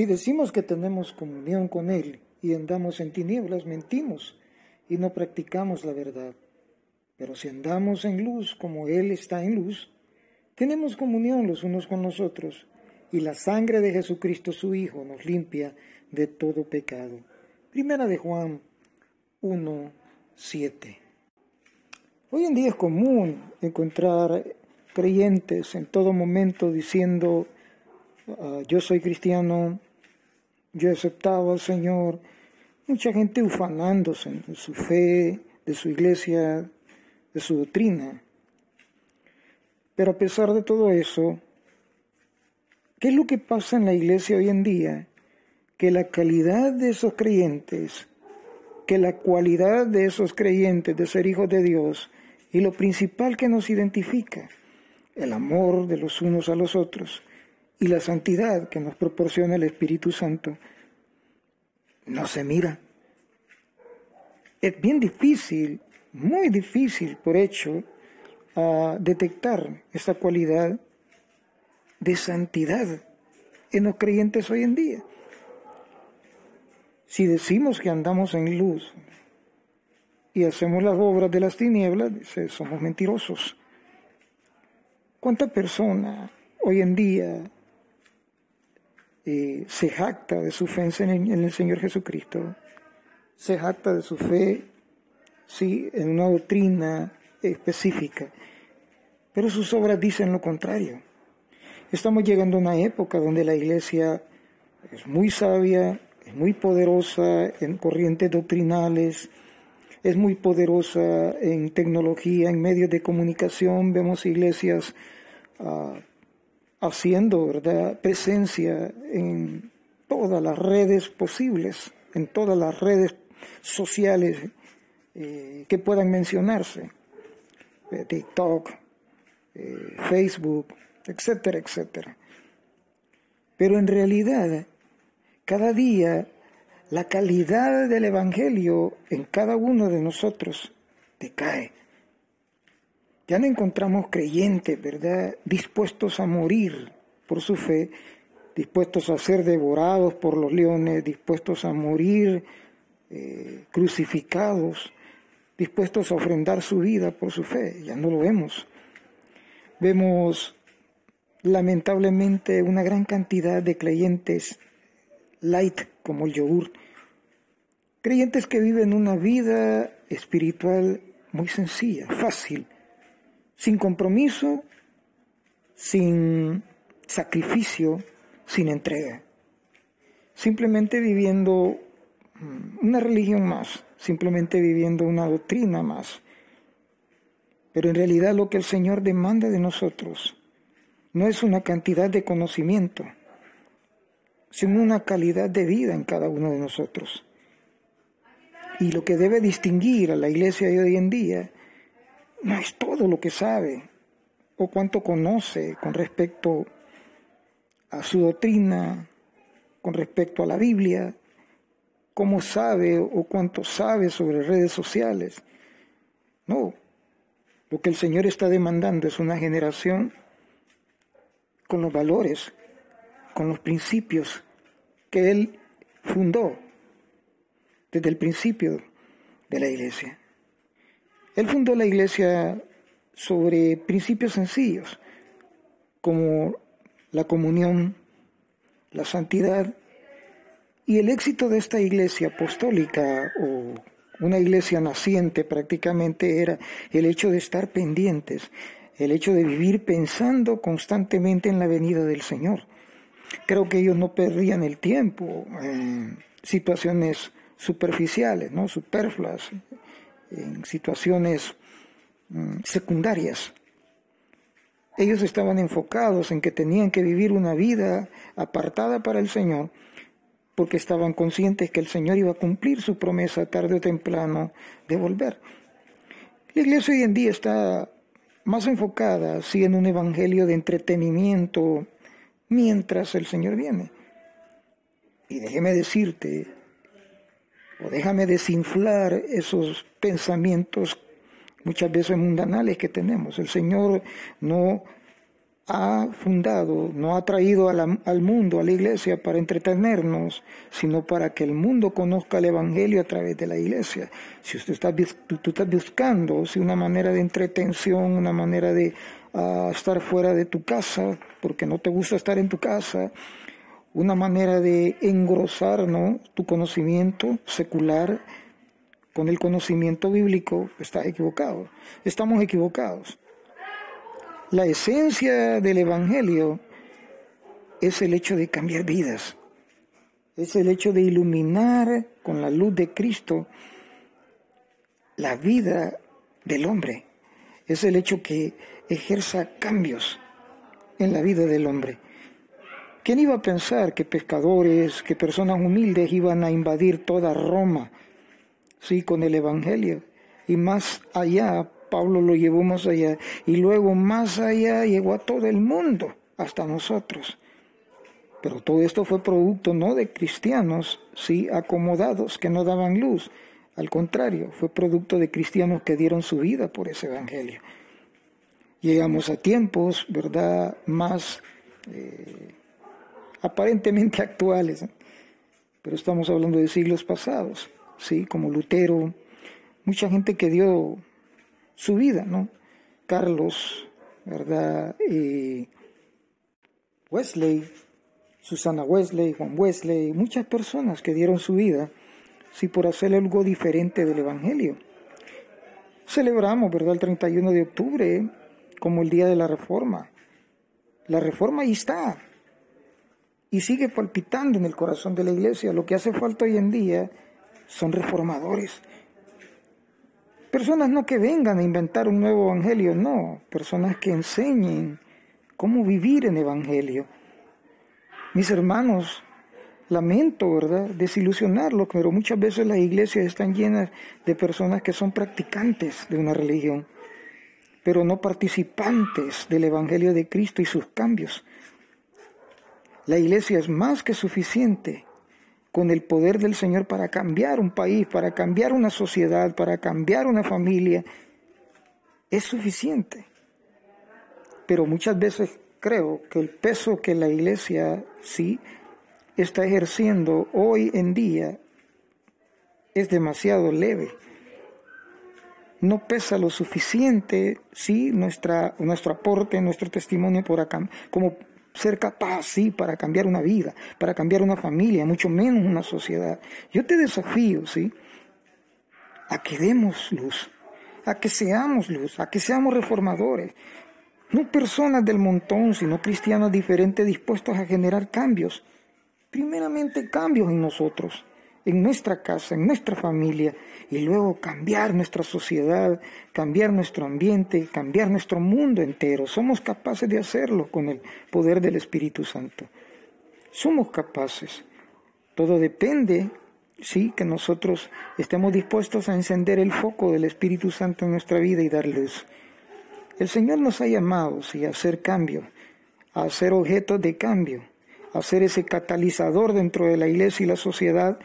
Si decimos que tenemos comunión con Él y andamos en tinieblas, mentimos y no practicamos la verdad. Pero si andamos en luz como Él está en luz, tenemos comunión los unos con los otros, y la sangre de Jesucristo su Hijo nos limpia de todo pecado. Primera de Juan 1, 7. Hoy en día es común encontrar creyentes en todo momento diciendo, ah, yo soy cristiano, yo he aceptado al Señor, mucha gente ufanándose de su fe, de su iglesia, de su doctrina. Pero a pesar de todo eso, ¿qué es lo que pasa en la iglesia hoy en día? Que la calidad de esos creyentes, que la cualidad de esos creyentes de ser hijos de Dios y lo principal que nos identifica, el amor de los unos a los otros y la santidad que nos proporciona el Espíritu Santo, no se mira. Es bien difícil, muy difícil por hecho, a detectar esta cualidad de santidad en los creyentes hoy en día. Si decimos que andamos en luz y hacemos las obras de las tinieblas, somos mentirosos. ¿Cuánta persona hoy en día se jacta de su fe en, el Señor Jesucristo, se jacta de su fe, sí, en una doctrina específica, pero sus obras dicen lo contrario. Estamos llegando a una época donde la iglesia es muy sabia, es muy poderosa en corrientes doctrinales, es muy poderosa en tecnología, en medios de comunicación. Vemos iglesias uh, haciendo presencia en todas las redes posibles, en todas las redes sociales eh, que puedan mencionarse, eh, TikTok, eh, Facebook, etcétera, etcétera. Pero en realidad, cada día, la calidad del Evangelio en cada uno de nosotros decae. Ya no encontramos creyentes, ¿verdad?, dispuestos a morir por su fe, dispuestos a ser devorados por los leones, dispuestos a morir eh, crucificados, dispuestos a ofrendar su vida por su fe. Ya no lo vemos. Vemos lamentablemente una gran cantidad de creyentes light como el yogur, creyentes que viven una vida espiritual muy sencilla, fácil, sin compromiso, sin sacrificio, sin entrega. Simplemente viviendo mm, una religión más, simplemente viviendo una doctrina más. Pero en realidad lo que el Señor demanda de nosotros no es una cantidad de conocimiento, sino una calidad de vida en cada uno de nosotros. Y lo que debe distinguir a la iglesia de hoy en día no es todo lo que sabe o cuánto conoce con respecto a su doctrina, con respecto a la Biblia, cómo sabe o cuánto sabe sobre redes sociales. No, lo que el Señor está demandando es una generación con los valores, con los principios que Él fundó desde el principio de la iglesia. Él fundó la iglesia sobre principios sencillos, como la comunión, la santidad, y el éxito de esta iglesia apostólica o una iglesia naciente prácticamente era el hecho de estar pendientes, el hecho de vivir pensando constantemente en la venida del Señor. Creo que ellos no perdían el tiempo en situaciones superficiales, ¿no? superfluas, en situaciones mm, secundarias. Ellos estaban enfocados en que tenían que vivir una vida apartada para el Señor porque estaban conscientes que el Señor iba a cumplir su promesa tarde o temprano de volver. La iglesia hoy en día está más enfocada, sí, en un evangelio de entretenimiento mientras el Señor viene. Y déjeme decirte, o déjame desinflar esos pensamientos muchas veces mundanales que tenemos. El Señor no ha fundado, no ha traído al mundo, a la iglesia, para entretenernos, sino para que el mundo conozca el Evangelio a través de la iglesia. Si usted está, tú, estás buscando si una manera de entretención, una manera de ah, estar fuera de tu casa, porque no te gusta estar en tu casa, una manera de engrosar ¿no? tu conocimiento secular con el conocimiento bíblico, está equivocado. Estamos equivocados. La esencia del Evangelio es el hecho de cambiar vidas, es el hecho de iluminar con la luz de Cristo la vida del hombre, es el hecho que ejerza cambios en la vida del hombre. ¿Quién iba a pensar que pescadores, que personas humildes iban a invadir toda Roma, sí, con el Evangelio? Y más allá Pablo lo llevó más allá y luego más allá llegó a todo el mundo, hasta nosotros. Pero todo esto fue producto no de cristianos, sí, acomodados, que no daban luz. Al contrario, fue producto de cristianos que dieron su vida por ese evangelio. Llegamos a tiempos, ¿verdad?, más eh, aparentemente actuales, pero estamos hablando de siglos pasados, sí, como Lutero, mucha gente que dio su vida, ¿no? Carlos, ¿verdad? Wesley, Susana Wesley, Juan Wesley, muchas personas que dieron su vida, sí, por hacer algo diferente del Evangelio. Celebramos, ¿verdad?, el 31 de octubre como el Día de la Reforma. La Reforma ahí está y sigue palpitando en el corazón de la iglesia. Lo que hace falta hoy en día son reformadores, Personas no que vengan a inventar un nuevo evangelio, no, personas que enseñen cómo vivir en evangelio. Mis hermanos, lamento, ¿verdad?, desilusionarlos, pero muchas veces las iglesias están llenas de personas que son practicantes de una religión, pero no participantes del Evangelio de Cristo y sus cambios. La iglesia es más que suficiente con el poder del Señor para cambiar un país, para cambiar una sociedad, para cambiar una familia, es suficiente. Pero muchas veces creo que el peso que la iglesia sí está ejerciendo hoy en día es demasiado leve. No pesa lo suficiente, sí, nuestra, nuestro aporte, nuestro testimonio por acá, como ser capaz, sí, para cambiar una vida, para cambiar una familia, mucho menos una sociedad. Yo te desafío, sí, a que demos luz, a que seamos luz, a que seamos reformadores. No personas del montón, sino cristianos diferentes dispuestos a generar cambios. Primeramente cambios en nosotros en nuestra casa, en nuestra familia, y luego cambiar nuestra sociedad, cambiar nuestro ambiente, cambiar nuestro mundo entero. Somos capaces de hacerlo con el poder del Espíritu Santo. Somos capaces. Todo depende, sí, que nosotros estemos dispuestos a encender el foco del Espíritu Santo en nuestra vida y dar luz. El Señor nos ha llamado, sí, a hacer cambio, a ser objetos de cambio, a ser ese catalizador dentro de la iglesia y la sociedad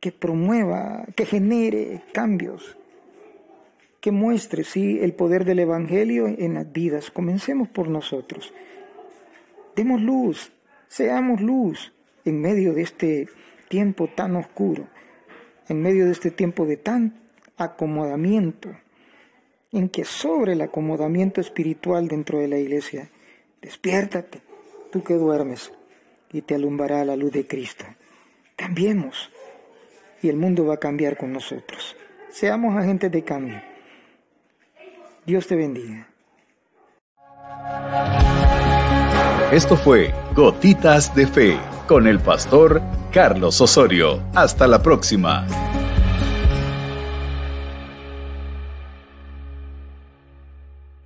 que promueva, que genere cambios, que muestre, sí, el poder del Evangelio en las vidas. Comencemos por nosotros. Demos luz, seamos luz en medio de este tiempo tan oscuro, en medio de este tiempo de tan acomodamiento, en que sobre el acomodamiento espiritual dentro de la iglesia, despiértate, tú que duermes, y te alumbrará la luz de Cristo. Cambiemos, y el mundo va a cambiar con nosotros. Seamos agentes de cambio. Dios te bendiga. Esto fue Gotitas de Fe con el pastor Carlos Osorio. Hasta la próxima.